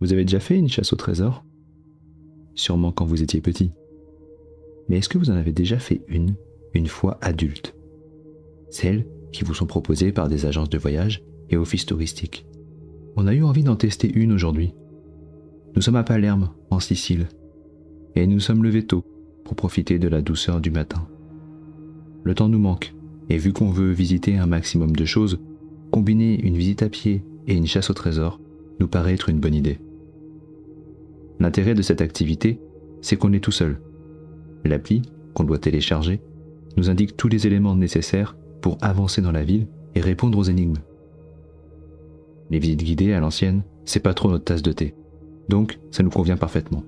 Vous avez déjà fait une chasse au trésor? Sûrement quand vous étiez petit. Mais est-ce que vous en avez déjà fait une, une fois adulte? Celles qui vous sont proposées par des agences de voyage et offices touristiques. On a eu envie d'en tester une aujourd'hui. Nous sommes à Palerme, en Sicile, et nous sommes levés tôt pour profiter de la douceur du matin. Le temps nous manque, et vu qu'on veut visiter un maximum de choses, combiner une visite à pied et une chasse au trésor nous paraît être une bonne idée. L'intérêt de cette activité, c'est qu'on est tout seul. L'appli, qu'on doit télécharger, nous indique tous les éléments nécessaires pour avancer dans la ville et répondre aux énigmes. Les visites guidées à l'ancienne, c'est pas trop notre tasse de thé. Donc, ça nous convient parfaitement.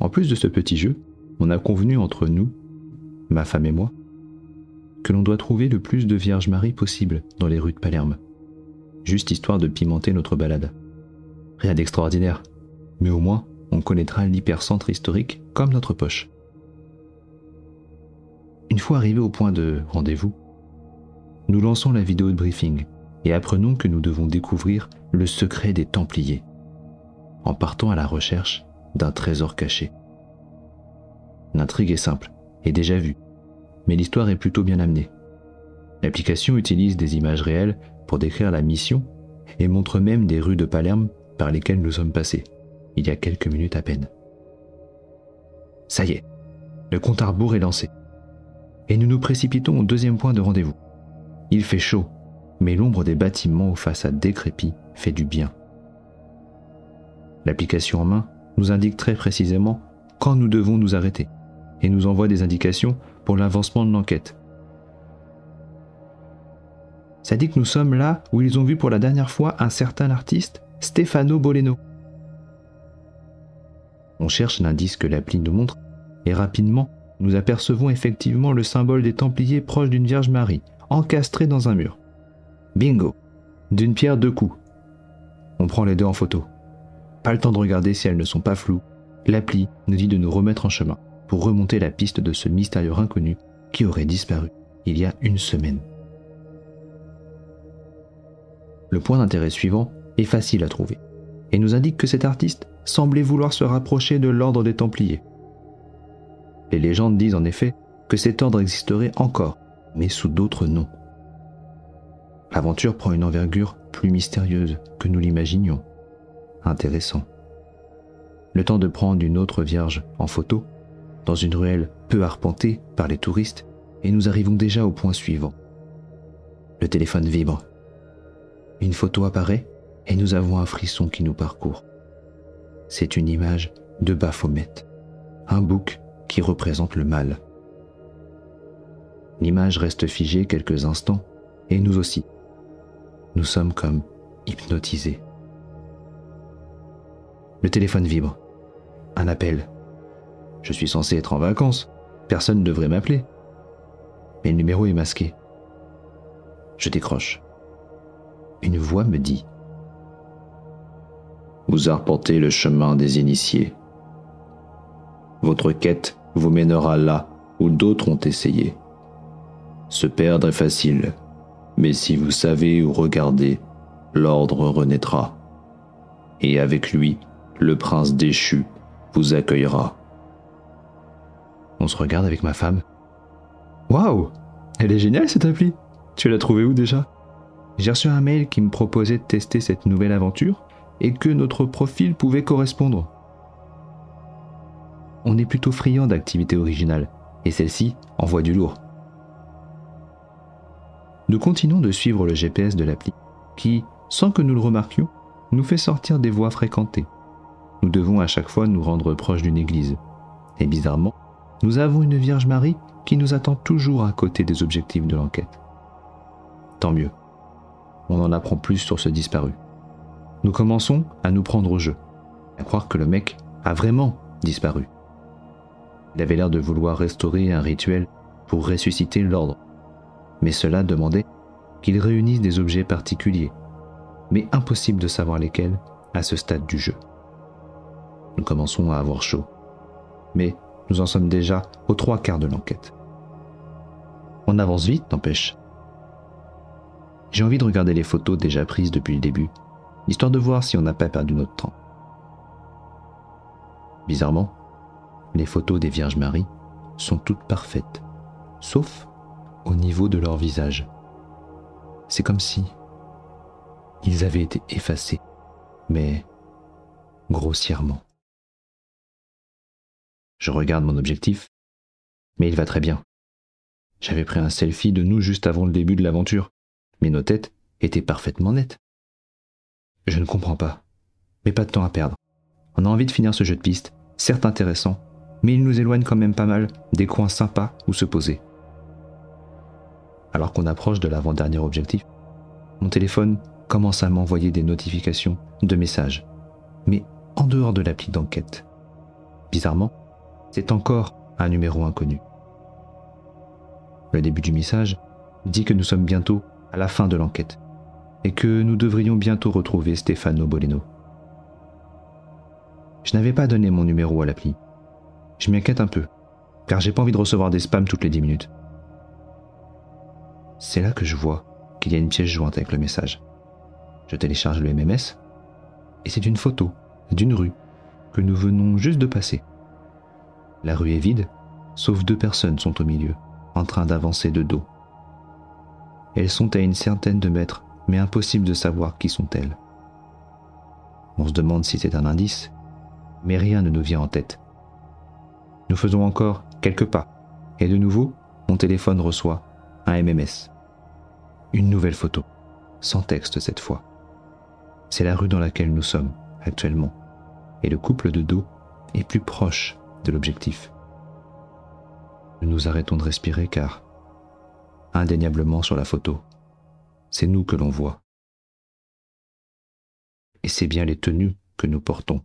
En plus de ce petit jeu, on a convenu entre nous, ma femme et moi, que l'on doit trouver le plus de Vierge Marie possible dans les rues de Palerme, juste histoire de pimenter notre balade. Rien d'extraordinaire, mais au moins on connaîtra l'hypercentre historique comme notre poche. Une fois arrivé au point de rendez-vous, nous lançons la vidéo de briefing et apprenons que nous devons découvrir le secret des Templiers, en partant à la recherche d'un trésor caché. L'intrigue est simple et déjà vue, mais l'histoire est plutôt bien amenée. L'application utilise des images réelles pour décrire la mission et montre même des rues de Palerme par lesquelles nous sommes passés, il y a quelques minutes à peine. Ça y est, le compte à rebours est lancé. Et nous nous précipitons au deuxième point de rendez-vous. Il fait chaud, mais l'ombre des bâtiments aux façades décrépies fait du bien. L'application en main nous indique très précisément quand nous devons nous arrêter et nous envoie des indications pour l'avancement de l'enquête. Ça dit que nous sommes là où ils ont vu pour la dernière fois un certain artiste Stefano Boleno. On cherche l'indice que l'appli nous montre et rapidement, nous apercevons effectivement le symbole des Templiers proche d'une Vierge Marie, encastrée dans un mur. Bingo D'une pierre deux coups. On prend les deux en photo. Pas le temps de regarder si elles ne sont pas floues. L'appli nous dit de nous remettre en chemin pour remonter la piste de ce mystérieux inconnu qui aurait disparu il y a une semaine. Le point d'intérêt suivant facile à trouver et nous indique que cet artiste semblait vouloir se rapprocher de l'ordre des Templiers. Les légendes disent en effet que cet ordre existerait encore, mais sous d'autres noms. L'aventure prend une envergure plus mystérieuse que nous l'imaginions. Intéressant. Le temps de prendre une autre vierge en photo, dans une ruelle peu arpentée par les touristes, et nous arrivons déjà au point suivant. Le téléphone vibre. Une photo apparaît et nous avons un frisson qui nous parcourt. C'est une image de Baphomet, un bouc qui représente le mal. L'image reste figée quelques instants, et nous aussi. Nous sommes comme hypnotisés. Le téléphone vibre. Un appel. Je suis censé être en vacances. Personne ne devrait m'appeler. Mais le numéro est masqué. Je décroche. Une voix me dit vous arpentez le chemin des initiés. Votre quête vous mènera là où d'autres ont essayé. Se perdre est facile, mais si vous savez où regarder, l'ordre renaîtra. Et avec lui, le prince déchu vous accueillera. On se regarde avec ma femme. Waouh Elle est géniale cette appli Tu l'as trouvée où déjà? J'ai reçu un mail qui me proposait de tester cette nouvelle aventure et que notre profil pouvait correspondre. On est plutôt friand d'activités originales, et celle-ci envoie du lourd. Nous continuons de suivre le GPS de l'appli, qui, sans que nous le remarquions, nous fait sortir des voies fréquentées. Nous devons à chaque fois nous rendre proche d'une église. Et bizarrement, nous avons une Vierge Marie qui nous attend toujours à côté des objectifs de l'enquête. Tant mieux. on en apprend plus sur ce disparu. Nous commençons à nous prendre au jeu, à croire que le mec a vraiment disparu. Il avait l'air de vouloir restaurer un rituel pour ressusciter l'ordre, mais cela demandait qu'il réunisse des objets particuliers, mais impossible de savoir lesquels à ce stade du jeu. Nous commençons à avoir chaud, mais nous en sommes déjà aux trois quarts de l'enquête. On avance vite, n'empêche. J'ai envie de regarder les photos déjà prises depuis le début, histoire de voir si on n'a pas perdu notre temps. Bizarrement, les photos des Vierges Marie sont toutes parfaites, sauf au niveau de leur visage. C'est comme si ils avaient été effacés, mais grossièrement. Je regarde mon objectif, mais il va très bien. J'avais pris un selfie de nous juste avant le début de l'aventure, mais nos têtes étaient parfaitement nettes. Je ne comprends pas, mais pas de temps à perdre. On a envie de finir ce jeu de piste, certes intéressant, mais il nous éloigne quand même pas mal des coins sympas où se poser. Alors qu'on approche de l'avant-dernier objectif, mon téléphone commence à m'envoyer des notifications de messages, mais en dehors de l'appli d'enquête. Bizarrement, c'est encore un numéro inconnu. Le début du message dit que nous sommes bientôt à la fin de l'enquête et que nous devrions bientôt retrouver Stefano Boleno. Je n'avais pas donné mon numéro à l'appli. Je m'inquiète un peu, car j'ai pas envie de recevoir des spams toutes les 10 minutes. C'est là que je vois qu'il y a une pièce jointe avec le message. Je télécharge le MMS et c'est une photo d'une rue que nous venons juste de passer. La rue est vide, sauf deux personnes sont au milieu, en train d'avancer de dos. Elles sont à une certaine de mètres, mais impossible de savoir qui sont-elles. On se demande si c'est un indice, mais rien ne nous vient en tête. Nous faisons encore quelques pas, et de nouveau, mon téléphone reçoit un MMS. Une nouvelle photo, sans texte cette fois. C'est la rue dans laquelle nous sommes actuellement, et le couple de dos est plus proche de l'objectif. Nous nous arrêtons de respirer car, indéniablement sur la photo, c'est nous que l'on voit. Et c'est bien les tenues que nous portons.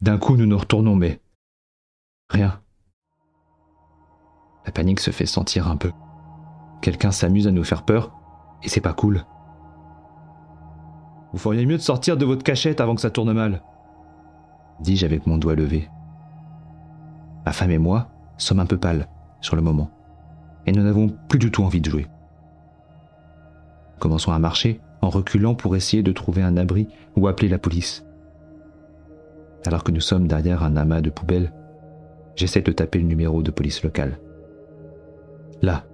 D'un coup, nous nous retournons, mais rien. La panique se fait sentir un peu. Quelqu'un s'amuse à nous faire peur, et c'est pas cool. Vous feriez mieux de sortir de votre cachette avant que ça tourne mal dis-je avec mon doigt levé. Ma femme et moi sommes un peu pâles sur le moment, et nous n'avons plus du tout envie de jouer. Commençons à marcher en reculant pour essayer de trouver un abri ou appeler la police. Alors que nous sommes derrière un amas de poubelles, j'essaie de taper le numéro de police locale. Là,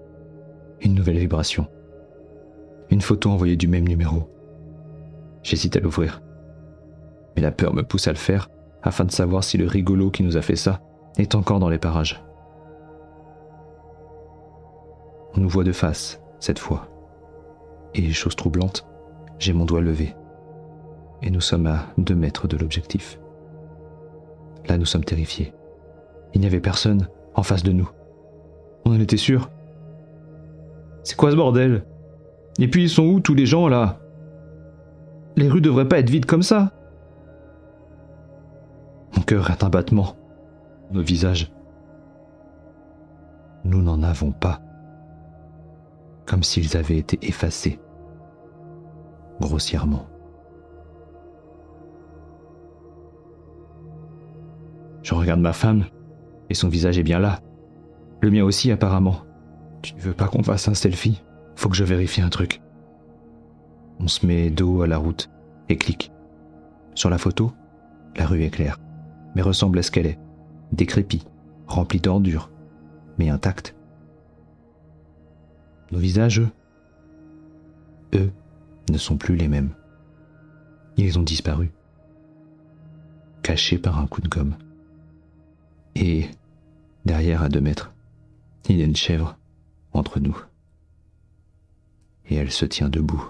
une nouvelle vibration. Une photo envoyée du même numéro. J'hésite à l'ouvrir. Mais la peur me pousse à le faire afin de savoir si le rigolo qui nous a fait ça est encore dans les parages. On nous voit de face, cette fois. Et, chose troublante, j'ai mon doigt levé. Et nous sommes à deux mètres de l'objectif. Là, nous sommes terrifiés. Il n'y avait personne en face de nous. On en était sûr. C'est quoi ce bordel? Et puis ils sont où tous les gens là? Les rues devraient pas être vides comme ça. Mon cœur est un battement. Nos visages. Nous n'en avons pas. Comme s'ils avaient été effacés. Grossièrement. Je regarde ma femme, et son visage est bien là. Le mien aussi apparemment. Tu ne veux pas qu'on fasse un selfie? Faut que je vérifie un truc. On se met dos à la route et clique. Sur la photo, la rue est claire mais ressemble à ce qu'elle est, décrépie, remplie d'ordures, mais intacte. Nos visages, eux, ne sont plus les mêmes. Ils ont disparu, cachés par un coup de gomme. Et, derrière à deux mètres, il y a une chèvre entre nous. Et elle se tient debout.